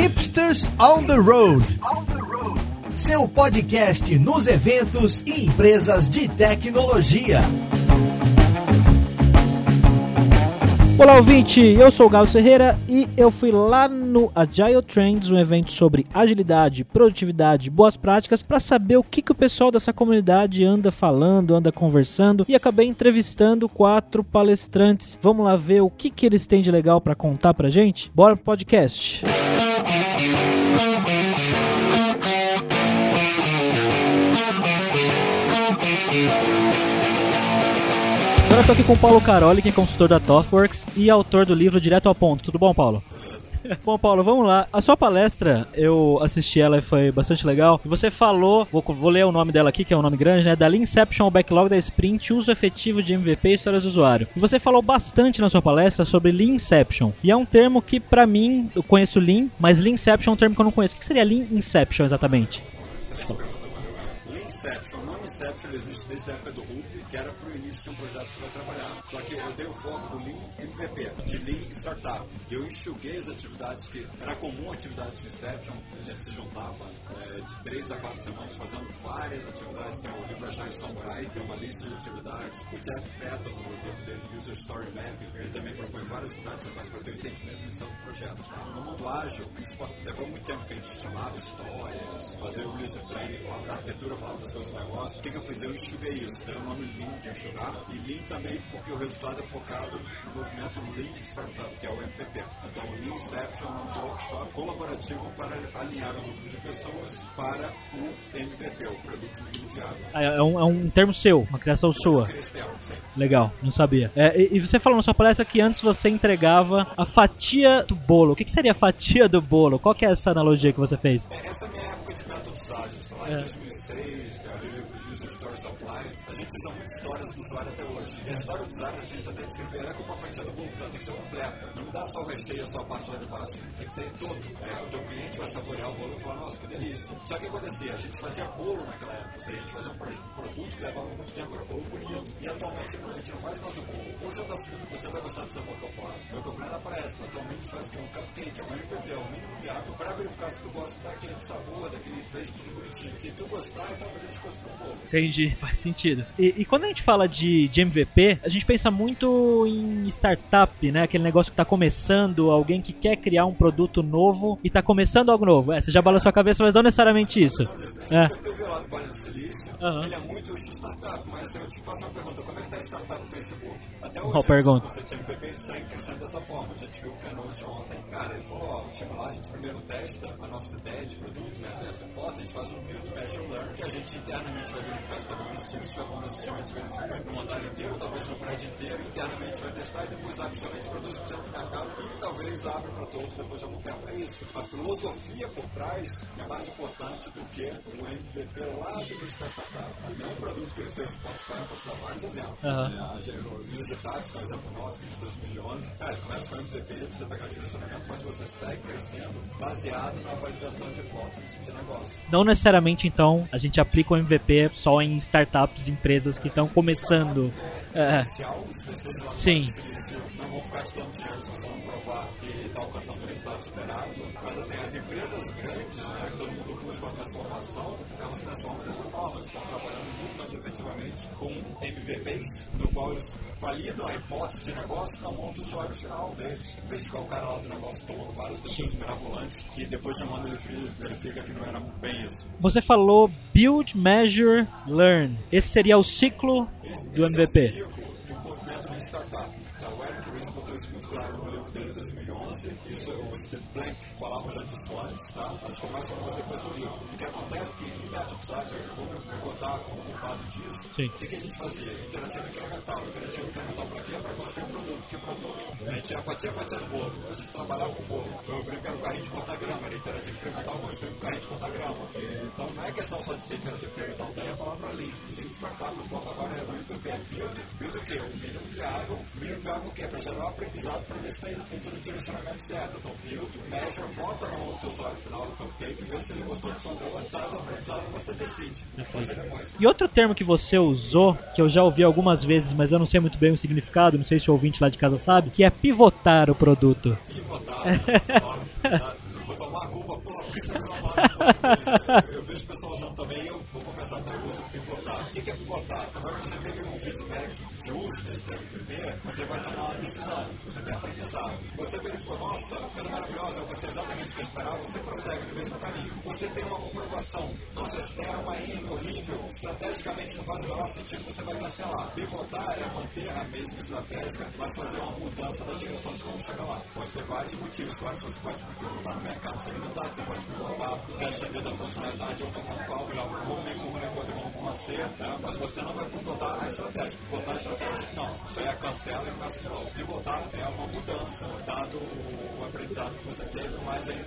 Hipsters on the Road. Seu podcast nos eventos e empresas de tecnologia. Olá, ouvinte! Eu sou o Galo Ferreira e eu fui lá no Agile Trends, um evento sobre agilidade, produtividade, boas práticas, para saber o que, que o pessoal dessa comunidade anda falando, anda conversando e acabei entrevistando quatro palestrantes. Vamos lá ver o que, que eles têm de legal para contar pra gente? Bora pro podcast! Agora eu tô aqui com o Paulo Caroli, que é consultor da ThoughtWorks e autor do livro Direto ao Ponto. Tudo bom, Paulo? Bom, Paulo, vamos lá. A sua palestra, eu assisti ela e foi bastante legal. Você falou, vou, vou ler o nome dela aqui, que é um nome grande, né? Da Inception ao Backlog da Sprint, uso efetivo de MVP e histórias do usuário. E você falou bastante na sua palestra sobre Lean Inception. E é um termo que, para mim, eu conheço Lean, mas Lean Inception é um termo que eu não conheço. O que seria Lean Inception exatamente? Não Inception, existe desde a época do Ruby, que era para o início de um projeto que vai trabalhar. Só que eu dei o foco do Lean MVP, de Lean Startup. Eu enxuguei as atividades que era comum atividades de Inception, a gente se juntava é, de três a quatro semanas fazendo várias atividades. Tem o livro Agile Samurai, tem uma lista de atividades. O Jeff Patton, no livro dele, User Story Mapping, ele também propõe várias atividades para ter o entendimento e missão do projeto. No mundo ágil, isso levou muito tempo que a gente chamava histórias, fazer o user planning, a arquitetura falava dos seus negócios. Que, que eu fiz? Eu enxuguei isso. Tem o nome Lean de enxugar. E Lean também porque o resultado é focado no movimento Lean Startup, que é o MVP. Então, o Lean Inception é um workshop colaborativo para alinhar o grupo de pessoas para o MVP, o produto mínimo viável. Ah, É um, é um termo seu, uma criação sua. Legal, não sabia. É, e, e você falou na sua palestra que antes você entregava a fatia do bolo. O que, que seria a fatia do bolo? Qual que é essa analogia que você fez? Essa é a minha época de métodos ágeis, lá É. a gente usa muito histórias do usuário até hoje. E a história do usuário a gente até escrever ela como uma fatia do bolo, tem que ser completa. Não dá só o recheio, só a parte lá de. Tem que ter todo. É, o teu cliente vai saborear o bolo e falar, nossa, que delícia. Só que o acontecia? A gente fazia bolo naquela época. A gente fazia um pro- produto que levava muito tempo, era bolo bonito. E atualmente a gente não faz mais o bolo. Hoje eu tô você vai gostar do sabor que eu faço. Meu café aparece. Atualmente faz um cupcake, um é o mínimo viável. Para verificar se tu gosta daquele sabor, daquele feito bonitinho. Se tu gostar, então a Entendi, faz sentido. E, e quando a gente fala de, de MVP, a gente pensa muito em startup, né? Aquele negócio que tá começando, alguém que quer criar um produto novo e tá começando algo novo. É, você já balançou a cabeça, mas não necessariamente isso. É. Aham. ele é muito de startup, mas eu te faço uma pergunta, como é que tá a startup no Facebook? Até Qual pergunta? Você tinha MVP inteiro, internamente vai testar e depois rapidamente produz o seu mercado e talvez abra para todos depois de algum tempo. É isso. A filosofia por trás é mais importante do que o MVP lá do startup. Não um produto que ele fez para para vários exemplos. Aham. O User Tax, por exemplo, nosso, de 2011, cara, começa com MVP, você pegar direcionamento, mas você segue crescendo baseado na validação de hipóteses de negócio. Não necessariamente, então, a gente aplica o MVP só em startups, empresas que estão começando. É, sim. não vão ficar dinheiro, vão provar que está alcançando o resultado esperado. Mas assim, as empresas grandes, né, todo mundo busca uma transformação, elas transformam dessa forma, estão trabalhando muito mais efetivamente com MVPs, no qual eles validam a hipótese de negócio na mão do usuário final deles. Em vez de o cara lá do negócio tomando vários decisões mirabolantes, que depois de manda ele verifica que não era bem isso. Você falou build, measure, learn. Esse seria o ciclo do Claro dele de 2011. Isso o Steve Blank falava já disso antes, tá? Mas começa com você faz o. O que acontece é que em tá? Eu vou me contar como culpado disso. Sim. O que, a gente fazia? Interativo incremental. Interativo incremental pra quê? Pra construir um produto. Que produto? A gente ia fazer fazer bolo. A gente trabalhava com bolo. Eu brinco com carrinho de contar grama. Era interativo incremental, construir um carrinho de contar grama. Então não é questão só de ser interativo incremental. Tem a palavra ali. Startup. O foco agora é muito o é build. Build o quê? O mínimo viável. O mínimo viável o quê? Pra gerar um aprendizado o direcionamento certo. Measure, bota no teu usuário final do cupcake, vê se ele gostou de você decide. E outro termo que você usou, que eu já ouvi algumas vezes, mas eu não sei muito bem o significado, não sei se o ouvinte lá de casa sabe, que é pivotar o produto. pivotar. Vou tomar Eu vejo pessoas usando também, eu vou confessar para você, pivotar. O que é pivotar? Agora você tem um feedback você vai tomar uma você tem. Você você é que tem uma comprovação, nossa, essa é uma linha horrível, estrategicamente não faz o menor sentido, você vai cancelar. Pivotar é manter a mesma estratégia, mas fazer uma mudança da direção de como chegar lá. Pode ter vários motivos, vários motivos, pode pivotar no mercado segmentário, você pode pivotar, quer saber da funcionalidade ou como qual, já como nem como negócio, como mas você não vai a estratégia. Pivotar a estratégia, não. Cancela e de novo. É uma mudança, dado o aprendizado que você teve, mas aí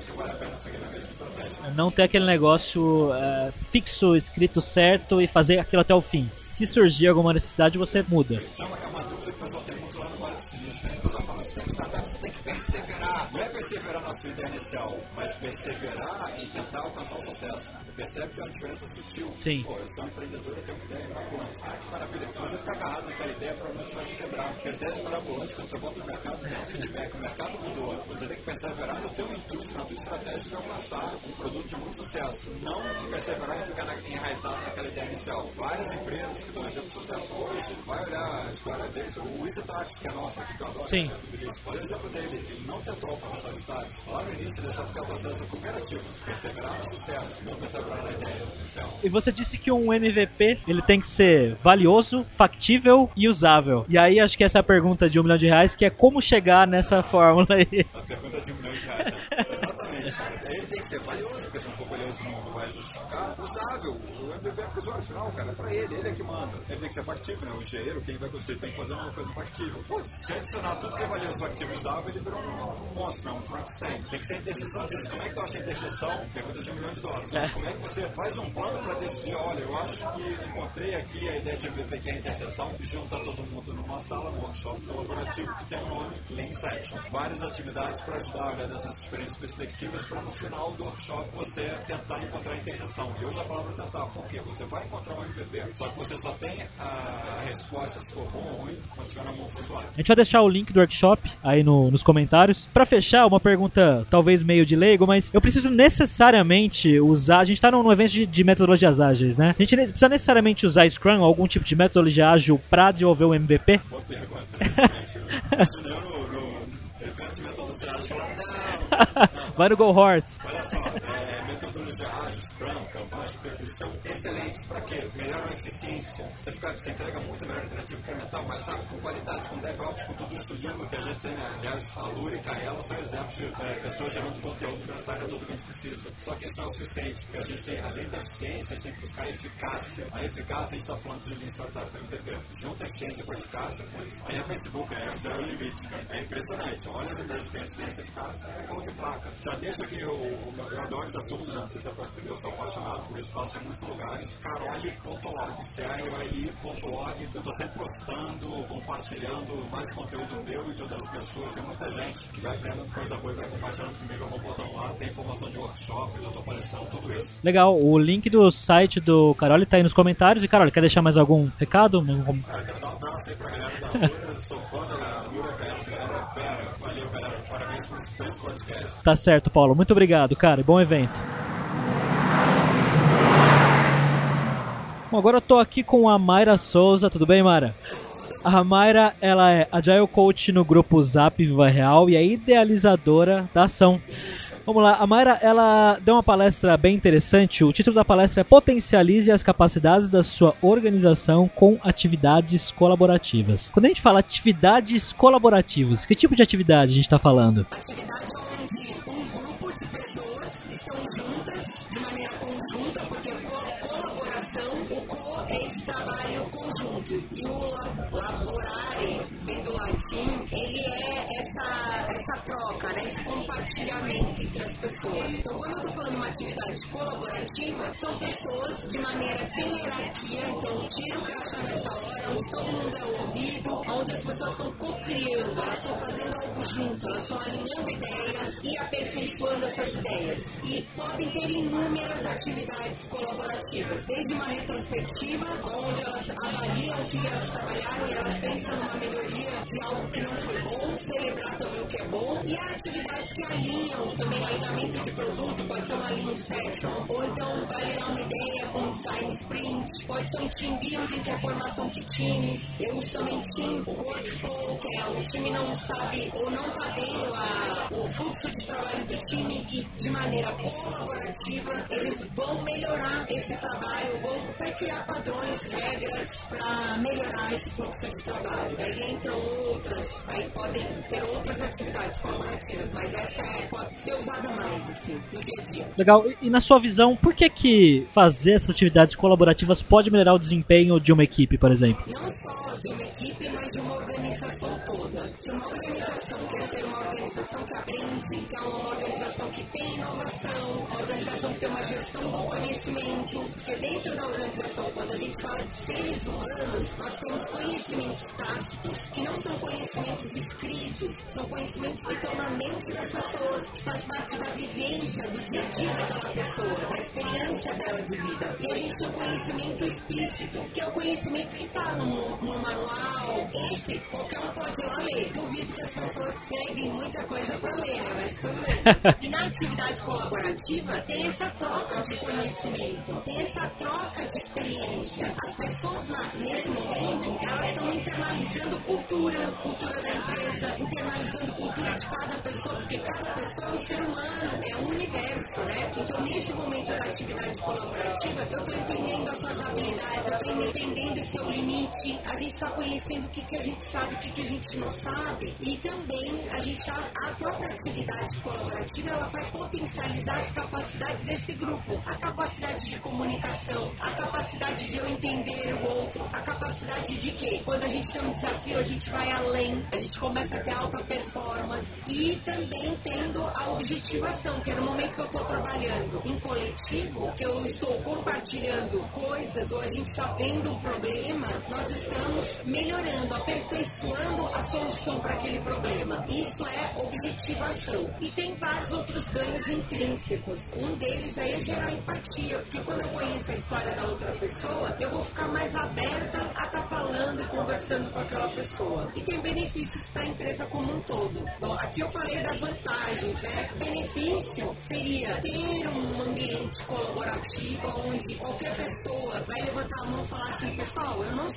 que vale a pena seguir mesma estratégia. Não ter aquele negócio é, fixo, escrito certo e fazer aquilo até o fim. Se surgir alguma necessidade, você muda. Uma, é uma sua ideia inicial, mas perseverar em tentar alcançar o sucesso. Percebe que é uma diferença sutil. Sim. Pô, eu sou um empreendedor, eu tenho uma ideia mirabolante. Ah, que maravilha. Se você ficar agarrado naquela ideia, provavelmente vai se quebrar. Porque a ideia é mirabolante, quando você volta no mercado, tem um feedback. O mercado mudou. Você tem que perseverar no teu intuito, na tua estratégia de alcançar um produto de muito sucesso. Não perseverar e ficar enraizado naquela ideia inicial. Várias empresas que estão fazendo sucesso hoje, vai olhar a história deles. O Itatak, que é nossa, que eu adoro. Sim. Olha o exemplo dele. Ele não tentou. Lá no início, sucesso, não na ideia. E você disse que um MVP ele tem que ser valioso, factível e usável. E aí acho que essa é a pergunta de um milhão de reais, que é como chegar nessa fórmula aí. A pergunta de um milhão de reais. Exatamente, cara. Ele tem que ser valioso, porque se não for valioso não, não vai justificar. Usável. O Usuário final, cara. É pra ele, ele é que manda. Ele tem que ser factível, né? O engenheiro, quem vai construir, tem que fazer uma coisa factível. Pô, se adicionar tudo que é valioso, factível e usável, ele virou um, monstro, né? Um Frankenstein. Tem que ter interseção. Como é que tu acha a interseção? Pergunta de um milhão de dólares. É. Como é que você faz um plano pra decidir, olha, eu acho que encontrei aqui a ideia de MVP que é a interseção, juntar todo mundo numa sala, num workshop colaborativo que tem um nome Lean Inception. Várias atividades para ajudar a olhar dessas diferentes perspectivas para no final do workshop você tentar encontrar a interseção. E eu uso a palavra tentar, porque você vai encontrar um MVP, só que você só tem a resposta se for bom ou ruim quando estiver na mão do usuário. A gente vai deixar o link do workshop aí no- nos comentários. Pra fechar, uma pergunta talvez meio de leigo, mas eu preciso necessariamente usar. A gente tá num, num evento de, de metodologias ágeis, né? A gente precisa necessariamente usar Scrum ou algum tipo de metodologia ágil pra desenvolver o MVP? Boa pergunta. Vai no Go Horse. Olha só, é, metodologia ágil, Scrum, campanha, perfeição, são excelentes. Para quê? Melhoram a eficiência. Você, fica, você entrega muito melhor interativo incremental, mais rápido, com qualidade, com DevOps, com tudo isso limpo que a gente tem, né? Aliás, a Lura e Kaela são exemplos de é, pessoas gerando conteúdo para essa área tudo que a precisa. Só que isso não é o suficiente, porque a gente tem, além da eficiência, a gente tem que buscar a eficácia. A eficácia, a gente está falando de Startup MVP. Junta a eficiência com a eficácia, aí a Facebook é, é o limite. É impressionante. Olha a verdade de eficiência e eficácia, é como de placa. Já deixa o, eu adoro da turma, não sei se é parceiro, eu sou apaixonado por isso, faço em muitos lugares. Carole.org, Eu estou sempre postando, compartilhando mais conteúdo meu e de outras pessoas. Tem muita gente que vai aprendendo coisa boa e vai compartilhando comigo. Eu vou botando lá, tem informação de workshop, eu estou aparecendo, tudo isso. Legal, o link do site do Carole tá aí nos comentários. E Carole, quer deixar mais algum recado? Algum- Cara, quero dar um abraço aí pra galera da Lura, sou fã da Lura, galera. Valeu, galera, parabéns por esse podcast. Tá certo, Paulo. Muito obrigado, cara. e Bom evento. Bom, agora eu tô aqui com a Mayra Souza. Tudo bem, Mayra? A Mayra, ela é Agile Coach no grupo Zap Viva Real e é idealizadora da ação. Vamos lá, a Mayra, ela deu uma palestra bem interessante. O título da palestra é Potencialize as capacidades da sua organização com atividades colaborativas. Quando a gente fala atividades colaborativas, que tipo de atividade a gente está falando? Trabalho conjunto. E o laborare, vem do latim, ele é essa, essa troca, né? esse compartilhamento entre as pessoas. Então, quando eu estou falando de uma atividade colaborativa, são pessoas de maneira sem hierarquia, então tira o crachá nessa hora, onde todo mundo é ouvido, onde as pessoas estão co-criando, elas estão fazendo algo junto, elas estão alinhando ideias e aperfeiçoando essas ideias. E podem ter inúmeras atividades colaborativas, desde uma retrospectiva, onde elas avaliam o que elas trabalharam e elas pensam numa melhoria de algo que não foi bom, celebrar também o que é bom, e há atividades que alinham também na lançamento de produto, pode ser uma lean session, ou então validar uma ideia com um design sprint, pode ser um team building, que é a formação de times. Eu uso também team workflow, que é o time não sabe ou não está tendo a, o fluxo de trabalho do time que de maneira colaborativa eles vão melhorar esse trabalho, vão criar padrões, regras para melhorar esse fluxo de trabalho. Aí entram outras, aí podem ter outras atividades colaborativas, mas essa é, pode ser usada mais Legal. E, e na sua visão, por que que fazer essas atividades colaborativas pode melhorar o desempenho de uma equipe, por exemplo? não só de uma equipe, mas de uma organização toda. Se uma organização quer ser uma organização que aprende, que é uma organização que tem inovação, uma organização que tem uma gestão do conhecimento, porque dentro da organização, quando a gente fala de seres humanos, nós temos conhecimentos tácitos, que não são conhecimentos escritos, são conhecimentos que estão na mente das pessoas, que faz parte da vivência, do dia a dia daquela pessoa, da experiência dela de vida. E a gente tem conhecimento explícito, que é o conhecimento que está no, no manual. Esse, qualquer um pode ir lá ler. Duvido que as pessoas peguem muita coisa para ler, mas tudo bem. E na atividade colaborativa, tem essa troca de conhecimento, tem essa troca de experiência. As pessoas, na- nesse momento, elas estão internalizando cultura, cultura da empresa, internalizando cultura de cada pessoa, porque cada pessoa é um ser humano, é um universo, né? Então, nesse momento da atividade colaborativa, eu estou entendendo as suas habilidades, eu estou entendendo o seu limite, a gente está conhecendo o que, que a gente sabe, o que, que a gente não sabe, e também a gente, a, a própria atividade colaborativa, ela faz potencializar as capacidades desse grupo, a capacidade de comunicação, a capacidade de eu entender o outro, a capacidade de que, quando a gente tem um desafio, a gente vai além, a gente começa a ter alta performance, e também tendo a objetivação, que é no momento que eu estou trabalhando em coletivo, que eu estou compartilhando coisas, ou a gente está vendo um problema, nós estamos melhorando, aperfeiçoando a solução para aquele problema. Isso é objetivação. E tem vários outros ganhos intrínsecos. Um deles é gerar empatia, porque quando eu conheço a história da outra pessoa, eu vou ficar mais aberta a estar falando e conversando com aquela pessoa. E tem benefícios para a empresa como um todo. Então, aqui eu falei das vantagens, né? Benefício seria ter um ambiente colaborativo onde qualquer pessoa vai levantar a mão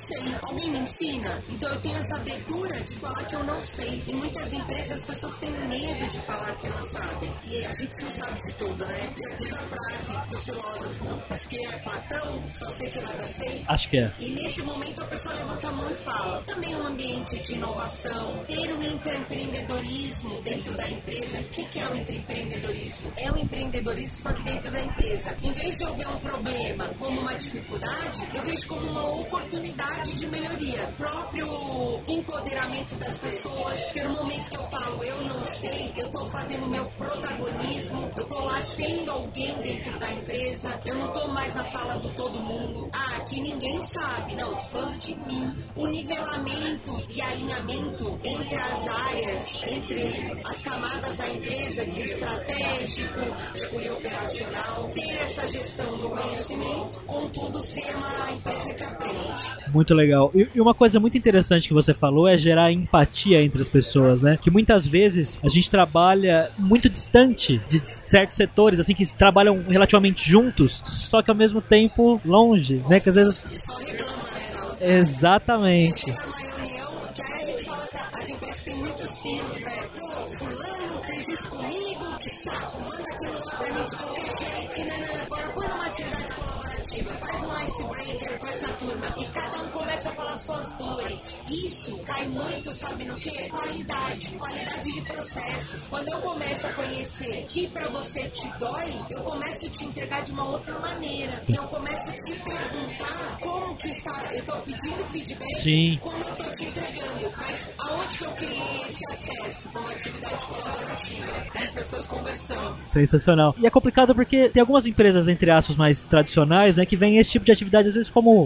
alguém me ensina? Então eu tenho essa abertura de falar que eu não sei. Em muitas empresas as pessoas têm medo de falar que não sabem. E a gente não sabe de tudo, né? Diz a frase do filósofo, acho que é Platão, só sei que nada sei. Acho que é. E nesse momento a pessoa levanta a mão e fala. Também um ambiente de inovação, ter um intraempreendedorismo dentro da empresa. O que é o intraempreendedorismo? É o empreendedorismo só que dentro da empresa. Em vez de eu ver um problema como uma dificuldade, eu vejo como uma oportunidade de melhoria. O próprio empoderamento das pessoas, que no momento que eu falo eu não sei, eu estou fazendo meu protagonismo, eu estou lá sendo alguém dentro da empresa, eu não estou mais na fala do todo mundo. Ah, aqui ninguém sabe. Não, falando de mim. O nivelamento e alinhamento entre as áreas, entre as camadas da empresa, de estratégico, de operacional, ter essa gestão do conhecimento, contudo ser uma empresa que aprende. Muito legal. E, e uma coisa muito interessante que você falou é gerar empatia entre as pessoas, né? Que muitas vezes a gente trabalha muito distante de certos setores, assim, que trabalham relativamente juntos, só que ao mesmo tempo longe, né? Que às vezes. Exatamente. fulano fez comigo, que manda aquilo de qualquer jeito, e não, não, não, agora põe numa atividade colaborativa, faz um icebreaker com essa turma, e cada um começa a falar suas dores. Isso cai muito, sabe no quê? Qualidade, qualidade de processo. Quando eu começo a conhecer que pra você te dói, eu começo a te entregar de uma outra maneira. E eu começo a te perguntar como que está, eu tô pedindo feedback Sim. como eu estou te entregando, mas aonde que eu criei esse acesso com atividade colaborativa. Sensacional. E é complicado porque tem algumas empresas, entre aspas, mais tradicionais, né, que veem esse tipo de atividade às vezes como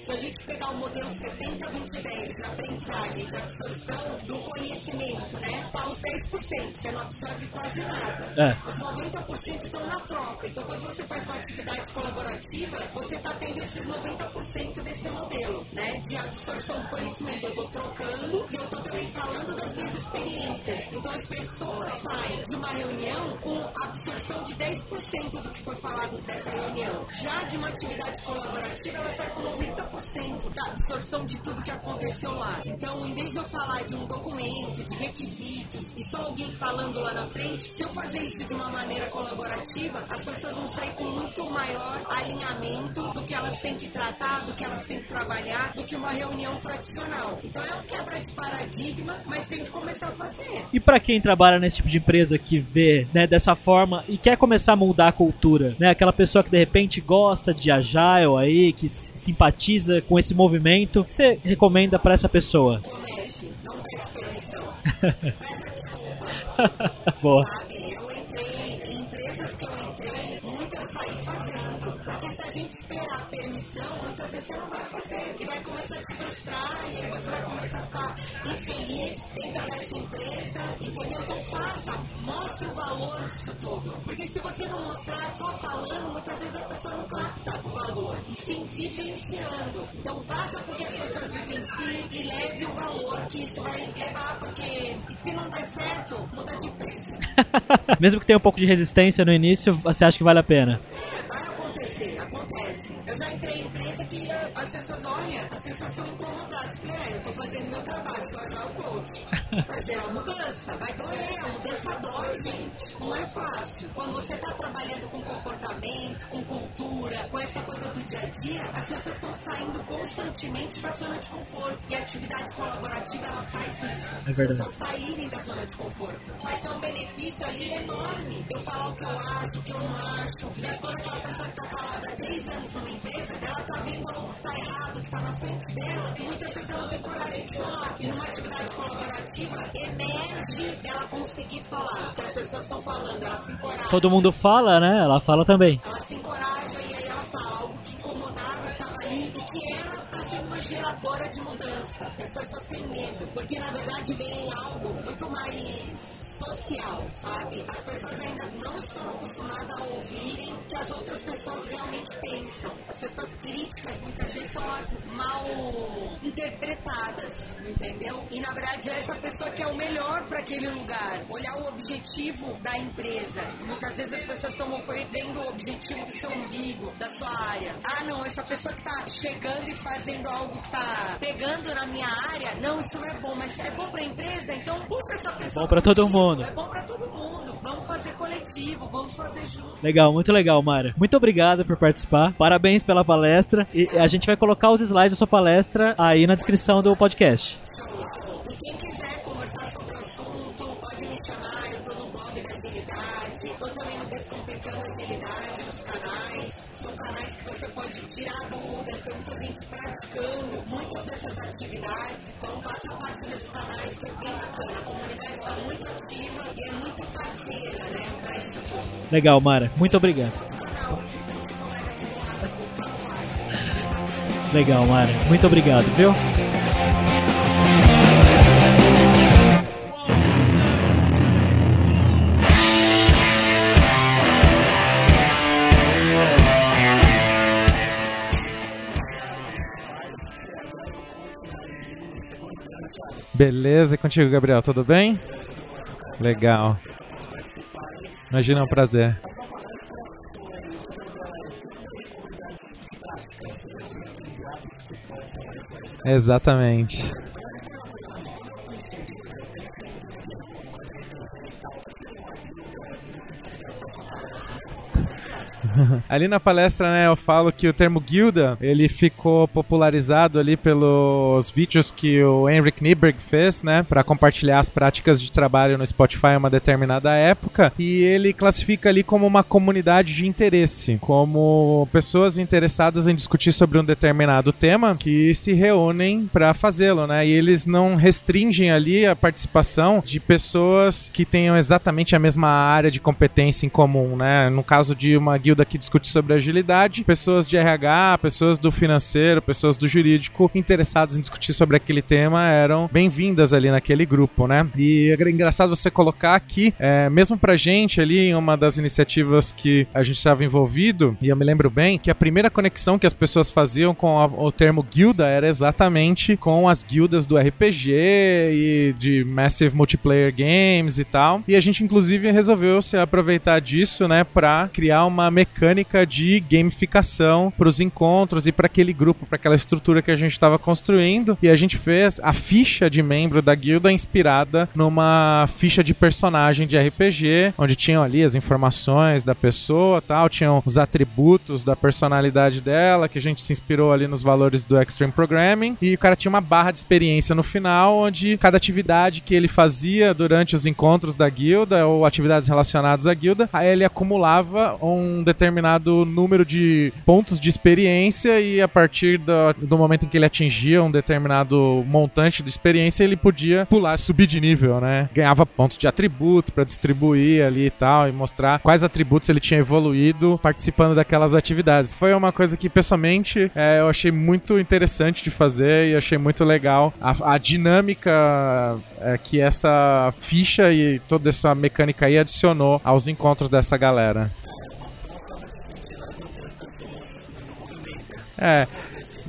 se a gente pegar o modelo 70-20-10 na aprendizagem da absorção do conhecimento, né? Fala 10%, que não absorve quase nada. É. Os 90% estão na troca. Então, quando você faz uma atividade colaborativa, você está tendo esses 90% desse modelo, né? De absorção do conhecimento. Eu estou trocando e eu estou também falando das minhas experiências. Então, as pessoas saem de uma reunião com absorção de 10% do que foi falado dessa reunião. Já de uma atividade colaborativa, ela sai com 90% da absorção de tudo que aconteceu lá. Então, em vez de eu falar de um documento, de requisitos, e só alguém falando lá na frente, se eu fazer isso de uma maneira colaborativa, as pessoas vão sair com muito maior alinhamento do que elas têm que tratar, do que elas têm que trabalhar, do que uma reunião tradicional. Então, é um quebra de paradigma, mas tem que começar a fazer. E pra quem trabalha nesse tipo de empresa que vê, né, dessa forma e quer começar a mudar a cultura, né, aquela pessoa que de repente gosta de agile aí, que s- com esse movimento, o que você recomenda pra essa pessoa? Boa. Porque se a gente esperar permissão, muitas vezes você não vai fazer. E vai começar a se frustrar, e você vai começar a ficar infeliz dentro dessa empresa. Entendeu? Então faça, mostre o valor disso tudo. Porque se você não mostrar só falando, muitas vezes a pessoa não capta o valor. E sim, vivenciando. Então faça com que a pessoa vivencie e leve o valor que isso vai levar, porque se não der certo, muda de preço. Mesmo que tenha um pouco de resistência no início, você acha que vale a pena? Yeah. gente. Não é fácil. Quando você tá trabalhando com comportamento, com cultura, com essa coisa do dia a dia, as pessoas estão saindo constantemente da zona de conforto. E a atividade colaborativa, ela faz isso. É verdade. Pessoas saírem da zona de conforto. Mas tem um benefício ali enorme. Eu falar o que eu acho, o que eu não acho. E agora aquela pessoa que tá falando há três anos numa empresa, ela tá vendo algo que tá errado, que tá na frente dela. E muitas vezes ela tem coragem de falar. E numa atividade colaborativa, emerge ela conseguir falar. Pessoas estão falando, ela se encoraja. Todo mundo fala, né? Ela fala também. Ela se encoraja e aí ela fala algo que incomodava, estava ali, e era para ser uma geradora de mudança. As pessoas têm medo, porque na verdade vem algo muito mais social, sabe? As pessoas ainda não estão acostumadas a ouvirem o que as outras pessoas realmente pensam. As pessoas críticas muitas vezes são mal interpretadas, entendeu? E na verdade essa pessoa que é o melhor para aquele lugar. Olhar o objetivo da empresa. Muitas vezes as pessoas estão vendo o objetivo do seu umbigo, da sua área. Ah, não, essa pessoa que tá chegando e fazendo algo que tá pegando na minha área, não, isso não é bom, mas é bom pra empresa, então puxa essa pessoa. Bom pra todo mundo. É bom pra todo mundo. Vamos fazer coletivo, vamos fazer junto. Legal, muito legal, Mara. Muito obrigado por participar. Parabéns pela palestra. E a gente vai colocar os slides da sua palestra aí na descrição do podcast. Quem quiser conversar sobre o assunto, pode me chamar, eu tô no blog da agilidade, tô também no Descomplicando a Agilidade, nos canais. São canais que você pode tirar dúvidas, tem muita gente praticando muitas dessas atividades, então faça parte desses canais que bem bacana. Está Legal, Mara. Muito obrigado. Legal, Mara. Muito obrigado, viu? Beleza, e contigo, Gabriel, tudo bem? Legal. Imagina, é um prazer. Exatamente. Ali na palestra, né, eu falo que o termo guilda, ele ficou popularizado ali pelos vídeos que o Henrik Nieberg fez, né, para compartilhar as práticas de trabalho no Spotify em uma determinada época, e ele classifica ali como uma comunidade de interesse, como pessoas interessadas em discutir sobre um determinado tema que se reúnem para fazê-lo, né? E eles não restringem ali a participação de pessoas que tenham exatamente a mesma área de competência em comum, né? No caso de uma guilda que discute sobre agilidade, pessoas de RH, pessoas do financeiro, pessoas do jurídico interessadas em discutir sobre aquele tema eram bem-vindas ali naquele grupo, né? E é engraçado você colocar que, é, mesmo pra gente ali, em uma das iniciativas que a gente estava envolvido, e eu me lembro bem, que a primeira conexão que as pessoas faziam com a, o termo guilda era exatamente com as guildas do RPG e de Massive Multiplayer Games e tal. E a gente, inclusive, resolveu se aproveitar disso, né, pra criar uma mecânica de gamificação pros encontros e para aquele grupo, para aquela estrutura que a gente estava construindo. E a gente fez a ficha de membro da guilda inspirada numa ficha de personagem de RPG, onde tinham ali as informações da pessoa, tal, tinham os atributos da personalidade dela, que a gente se inspirou ali nos valores do Extreme Programming, e o cara tinha uma barra de experiência no final, onde cada atividade que ele fazia durante os encontros da guilda ou atividades relacionadas à guilda, aí ele acumulava um determinado número de pontos de experiência e a partir do, do momento em que ele atingia um determinado montante de experiência, ele podia pular, subir de nível, né? Ganhava pontos de atributo para distribuir ali e tal e mostrar quais atributos ele tinha evoluído participando daquelas atividades. Foi uma coisa que pessoalmente é, eu achei muito interessante de fazer e achei muito legal a, a dinâmica é, que essa ficha e toda essa mecânica aí adicionou aos encontros dessa galera. É,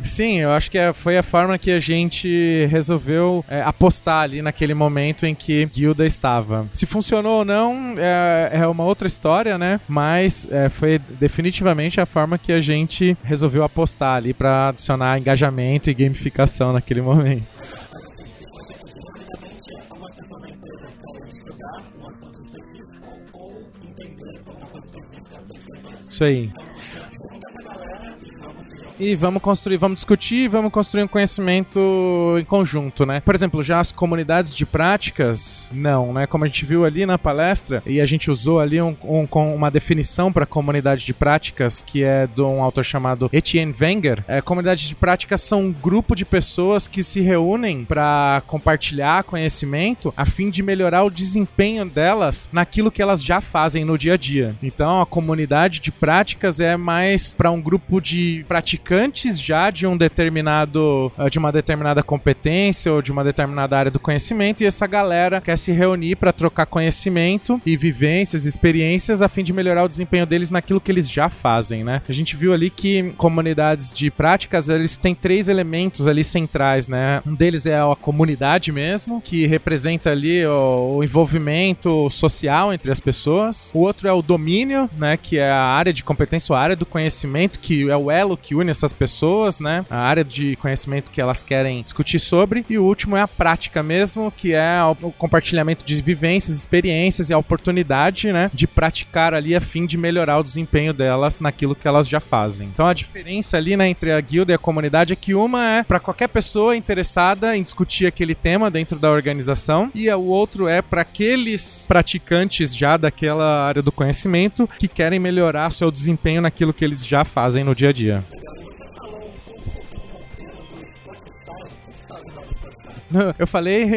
Sim, eu acho que é, foi a forma que a gente resolveu é, apostar ali naquele momento em que Guilda estava. Se funcionou ou não é, é uma outra história, né? Mas é, foi definitivamente a forma que a gente resolveu apostar ali para adicionar engajamento e gamificação naquele momento. Isso aí e vamos construir, vamos discutir, vamos construir um conhecimento em conjunto, né? Por exemplo, já as comunidades de práticas, não, né? Como a gente viu ali na palestra e a gente usou ali um, um, uma definição para comunidade de práticas que é de um autor chamado Etienne Wenger. É, comunidades de práticas são um grupo de pessoas que se reúnem para compartilhar conhecimento a fim de melhorar o desempenho delas naquilo que elas já fazem no dia a dia. Então, a comunidade de práticas é mais para um grupo de praticantes praticantes já de um determinado eh, de uma determinada competência ou de uma determinada área do conhecimento e essa galera quer se reunir para trocar conhecimento e vivências, experiências a fim de melhorar o desempenho deles naquilo que eles já fazem, né? A gente viu ali que comunidades de práticas, eles têm três elementos ali centrais, né? Um deles é a comunidade mesmo, que representa ali o, o envolvimento social entre as pessoas. O outro é o domínio, né, que é a área de competência, a área do conhecimento, que é o elo que une essas pessoas, né? A área de conhecimento que elas querem discutir sobre. E o último é a prática mesmo, que é o compartilhamento de vivências, experiências e a oportunidade, né? De praticar ali a fim de melhorar o desempenho delas naquilo que elas já fazem. Então a diferença ali, né, entre a guilda e a comunidade é que uma é para qualquer pessoa interessada em discutir aquele tema dentro da organização e o outro é para aqueles praticantes já daquela área do conhecimento que querem melhorar seu desempenho naquilo que eles já fazem no dia a dia. eu falei.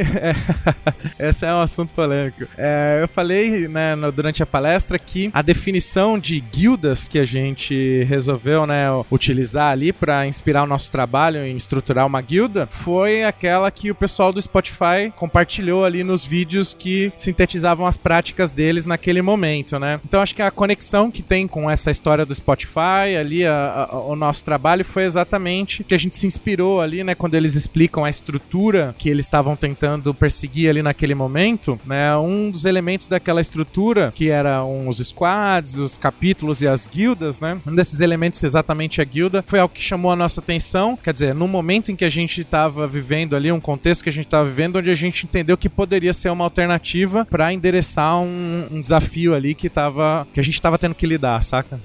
Esse é um assunto polêmico. É, eu falei né, durante a palestra que a definição de guildas que a gente resolveu né, utilizar ali para inspirar o nosso trabalho em estruturar uma guilda foi aquela que o pessoal do Spotify compartilhou ali nos vídeos que sintetizavam as práticas deles naquele momento, né? Então acho que a conexão que tem com essa história do Spotify ali, a, a, o nosso trabalho foi exatamente que a gente se inspirou ali, né, quando eles explicam a estrutura que eles estavam tentando perseguir ali naquele momento, né? Um dos elementos daquela estrutura, que eram os squads, os capítulos e as guildas, né? Um desses elementos, exatamente a guilda, foi algo que chamou a nossa atenção. Quer dizer, no momento em que a gente estava vivendo ali, um contexto que a gente estava vivendo, onde a gente entendeu que poderia ser uma alternativa para endereçar um, um, desafio ali que, tava, que a gente estava tendo que lidar, saca?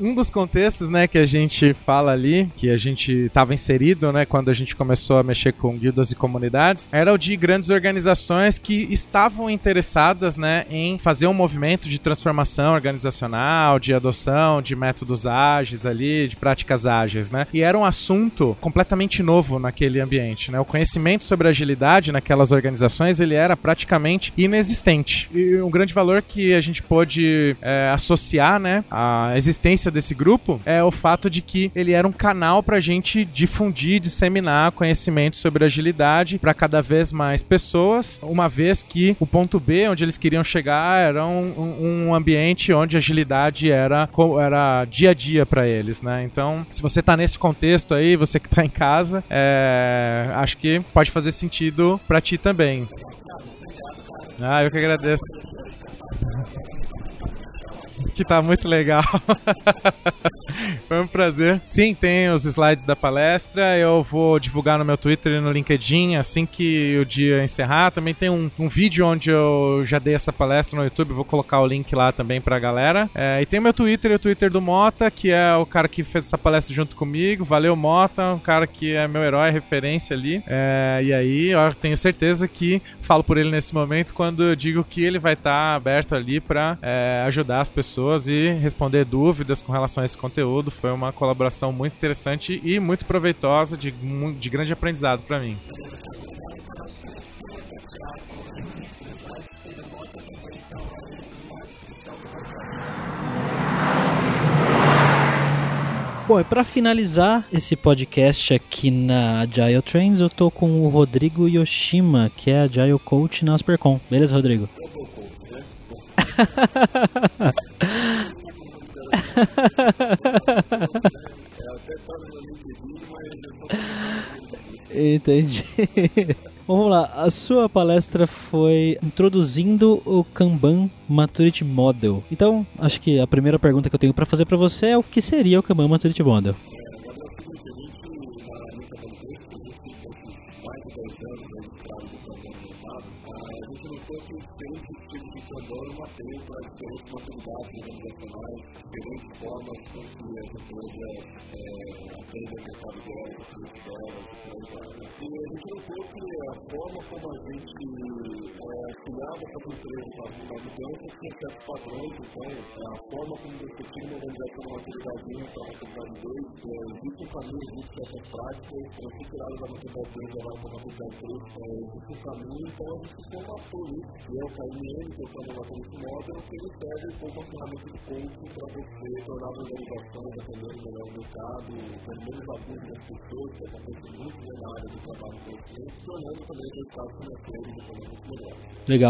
Um dos contextos, né, que a gente fala ali, que a gente estava inserido, né, quando a gente começou a mexer com guildas e comunidades, era o de grandes organizações que estavam interessadas, né, em fazer um movimento de transformação organizacional, de adoção de métodos ágeis ali, de práticas ágeis, né? E era um assunto completamente novo naquele ambiente, né? O conhecimento sobre agilidade naquelas organizações, ele era praticamente inexistente. E um grande valor que a gente pôde é, associar, né, a existência desse grupo é o fato de que ele era um canal para a gente difundir, disseminar conhecimento sobre agilidade para cada vez mais pessoas, uma vez que o ponto B, onde eles queriam chegar, era um, um ambiente onde agilidade era, era dia a dia para eles, né? Então, se você está nesse contexto aí, você que está em casa, é, acho que pode fazer sentido para ti também. Ah, eu que agradeço que tá muito legal. Foi um prazer. Sim, tem os slides da palestra. Eu vou divulgar no meu Twitter e no LinkedIn assim que o dia encerrar. Também tem um, um vídeo onde eu já dei essa palestra no YouTube. Vou colocar o link lá também pra galera. É, e tem o meu Twitter e o Twitter do Mota, que é o cara que fez essa palestra junto comigo. Valeu, Mota, um cara que é meu herói, referência ali. É, e aí, eu tenho certeza que falo por ele nesse momento quando eu digo que ele vai estar tá aberto ali para é, ajudar as pessoas e responder dúvidas com relação a esse conteúdo. Foi uma colaboração muito interessante e muito proveitosa, de, de grande aprendizado para mim. Bom, e para finalizar esse podcast aqui na Agile Trends, eu tô com o Rodrigo Yoshima, que é Agile Coach na Aspercom. Beleza, Rodrigo? Entendi. Vamos lá, a sua palestra foi introduzindo o Kanban Maturity Model. Então, acho que a primeira pergunta que eu tenho para fazer para você é o que seria o Kanban Maturity Model? a questão do crédito, a gente entendeu que a forma como a gente é, tinha certos padrões, então, a forma como você tinha uma organização atividade 1 para uma atividade 2, é, existe um caminho, existe certas práticas, para ser tirado da atividade 2 levar para uma atividade 3, é, existe um caminho, então a gente tem uma política, que é o KMN, que é o Programa Matriz Model, que ele serve como uma ferramenta de coaching para você tornar a organização dependendo melhor do mercado, com menos abuso das pessoas, que acontece muito na área do trabalho do conhecimento, tornando também os resultados financeiros e econômicos melhores. Legal.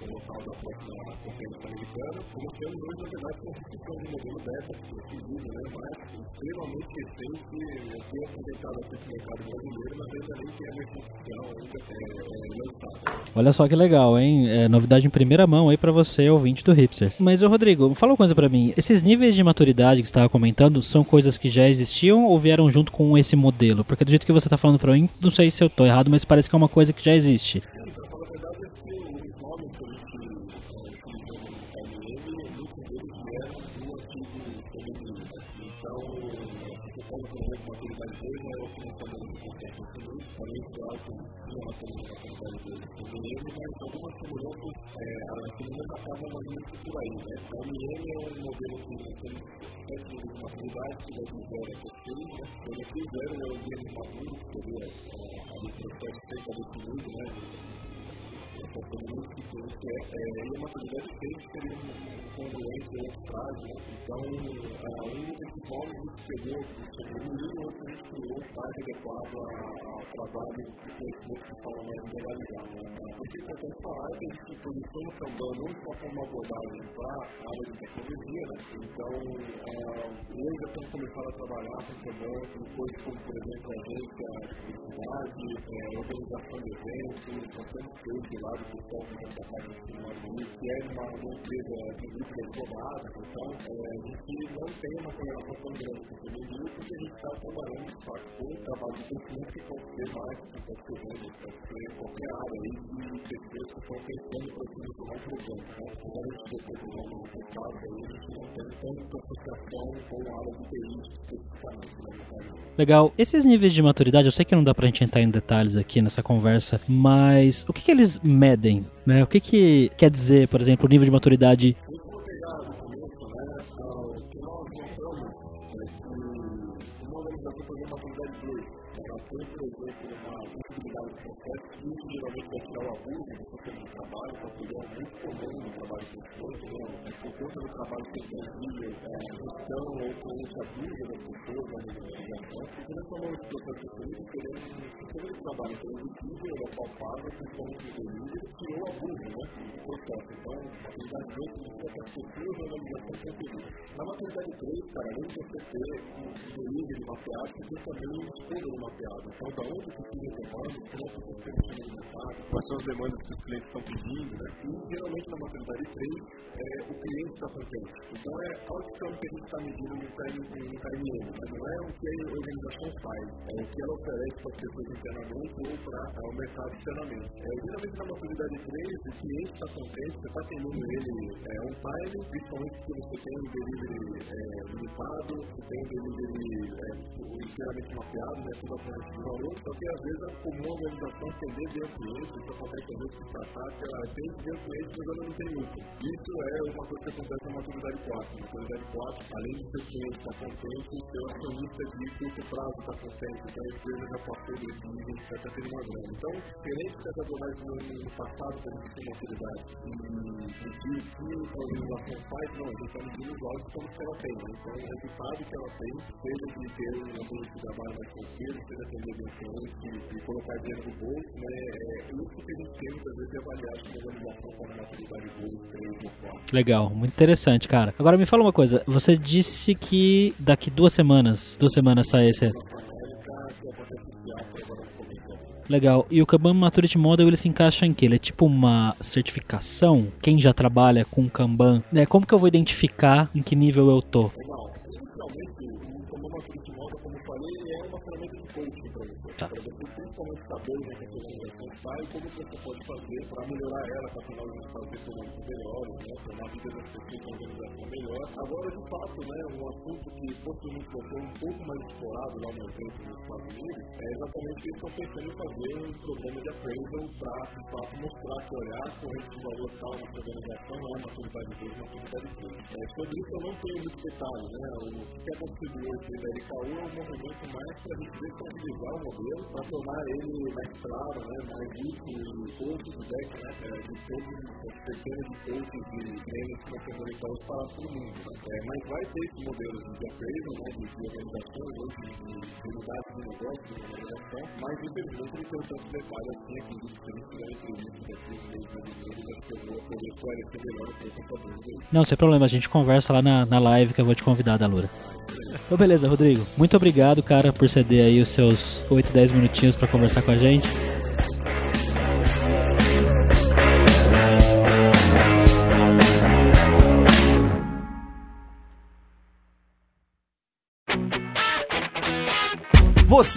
da próxima conferência americana. Começando hoje, na verdade, a discussão de modelo beta, inclusive, né? Mas extremamente recente, apresentado aqui mercado brasileiro, mas ainda nem tem a. Olha só que legal, hein? É, novidade em primeira mão aí para você, ouvinte do Hipsters. Mas, ô Rodrigo, fala uma coisa para mim. Esses níveis de maturidade que você estava comentando são coisas que já existiam ou vieram junto com esse modelo? Porque do jeito que você está falando para mim, não sei se eu tô errado, mas parece que é uma coisa que já existe. muito deles vieram do antigo feminismo. Então, você pode entender uma habilidade dele, é o que nós chamamos de conceito feminino, também claro que não é apenas uma habilidade dele feminino, mas algumas semelhanças, as é, a acabam mais ou menos por aí, né? Então, a OMM é um modelo que nós temos sete de maturidade, que nós de zero a terceiro, né? Quando eu fiz zero, eu vi uma que seria é, a processo que está definido, né? essa tendência que tem, que é, é uma de feita que ele congruente frágil. Então, um desses móveis que pegou, chegou no livro, a gente criou um site adequado ao trabalho que de conhecimento de forma mais generalizada. O que eu quero falar é que a gente posição no Kanban não só como uma abordagem para a área de tecnologia, né? Então, hoje já estamos começando a trabalhar com o Kanban, com coisas como, por exemplo, a agência de publicidade, é, organização de eventos, nós temos feito lá empresa de grupo advogado, então é, a gente não tem uma tão grande porque a gente está trabalhando, de fato, com o trabalho que pode ser que pode ser pode ser qualquer área de pessoas que estão pensando para se transformar em programa. Né? Então, a gente resultado aí, a gente não tem tanta associação com a área de TI especificamente, né? Legal. Esses níveis de maturidade, eu sei que não dá pra gente entrar em detalhes aqui nessa conversa, mas o que, que eles medem? Né? O que, que quer dizer, por exemplo, o nível de maturidade geralmente vai tirar o abuso do sistema de trabalho, porque é muito comum no trabalho de pessoas, né? por conta do trabalho que tem aqui, a gestão ou cliente abusa das pessoas na organização, porque nós falamos de de saúde, queremos um sistema de trabalho que é visível, é palpável, principalmente no líder, que o abuso, né? do processo. Então, a qualidade de significa que as pessoas da organização têm perigo. Na maturidade 3, cara, além de você ter um delivery mapeado, você também um estudo mapeado. Então, da onde que se demandas, como é que mercado, quais são as demandas que os clientes estão pedindo, né? E, geralmente, na maturidade 3, é, o cliente está contente. Então, é outcome que a gente está medindo no KMM, né? não é o que a organização faz, é o que ela oferece para as pessoas internamente ou para o mercado externamente. É, geralmente, na maturidade 3, o cliente está contente, você está atendendo ele é, on time, principalmente porque você tem um delivery é, limitado, você tem um delivery é, inteiramente mapeado, né, tudo a de valor, só que às vezes é comum a organização atender bem o cliente, isso acontece às vezes com startup, ela atende bem o cliente, mas ela não tem lucro. Isso é uma coisa que acontece na maturidade 4. Na maturidade 4, além de seu cliente estar contente, o seu acionista de curto prazo está contente, então a empresa já passou do nível, já está tendo uma grana. Então, diferente dessa abordagem no, passado, que a gente tem maturidade, e o que a organização faz, não, a gente está medindo os outcomes que ela tem. Né? Então, o resultado que ela tem, seja de ter um ambiente de trabalho mais tranquilo, seja atender bem o cliente e colocar dinheiro no bolso, né? é isso que a gente tem muitas vezes de avaliar organização na maturidade boa, 3 ou 4. Legal, muito interessante, cara. Agora me fala uma coisa, você disse que daqui duas semanas, duas semanas sai esse... Legal. E o Kanban Maturity Model ele se encaixa em que? Ele é tipo uma certificação? Quem já trabalha com Kanban, né? Como que eu vou identificar em que nível eu tô? Tá. Para você principalmente saber onde é que sua organização e como você pode fazer para melhorar ela, para tornar os resultados econômicos melhores, né? tornar a vida organização melhor. Agora, de fato, né, um assunto que possivelmente vai um pouco mais explorado lá no evento nos Estados Unidos é exatamente que eles estão pensando em fazer um programa de appraisal para, de fato, mostrar que olhar corrente de valor tal na sua organização é maturidade 2, maturidade 3. É, sobre isso eu não tenho muito detalhe, né? O que é hoje da LKU é um movimento mais para a gente desestabilizar o modelo, para tornar ele mais claro, né, mais útil e todo o feedback né, de todos os pequenos de coaches e treinos que temos LKUs para todo mundo. Né? É, mas vai ter esse modelo de appraisal, né, de, de organizações, de, de, de unidades Não, sem problema, a gente conversa lá na, na live que eu vou te convidar, da Lura. Então, beleza, Rodrigo. Muito obrigado, cara, por ceder aí os seus 8, 10 minutinhos para conversar com a gente.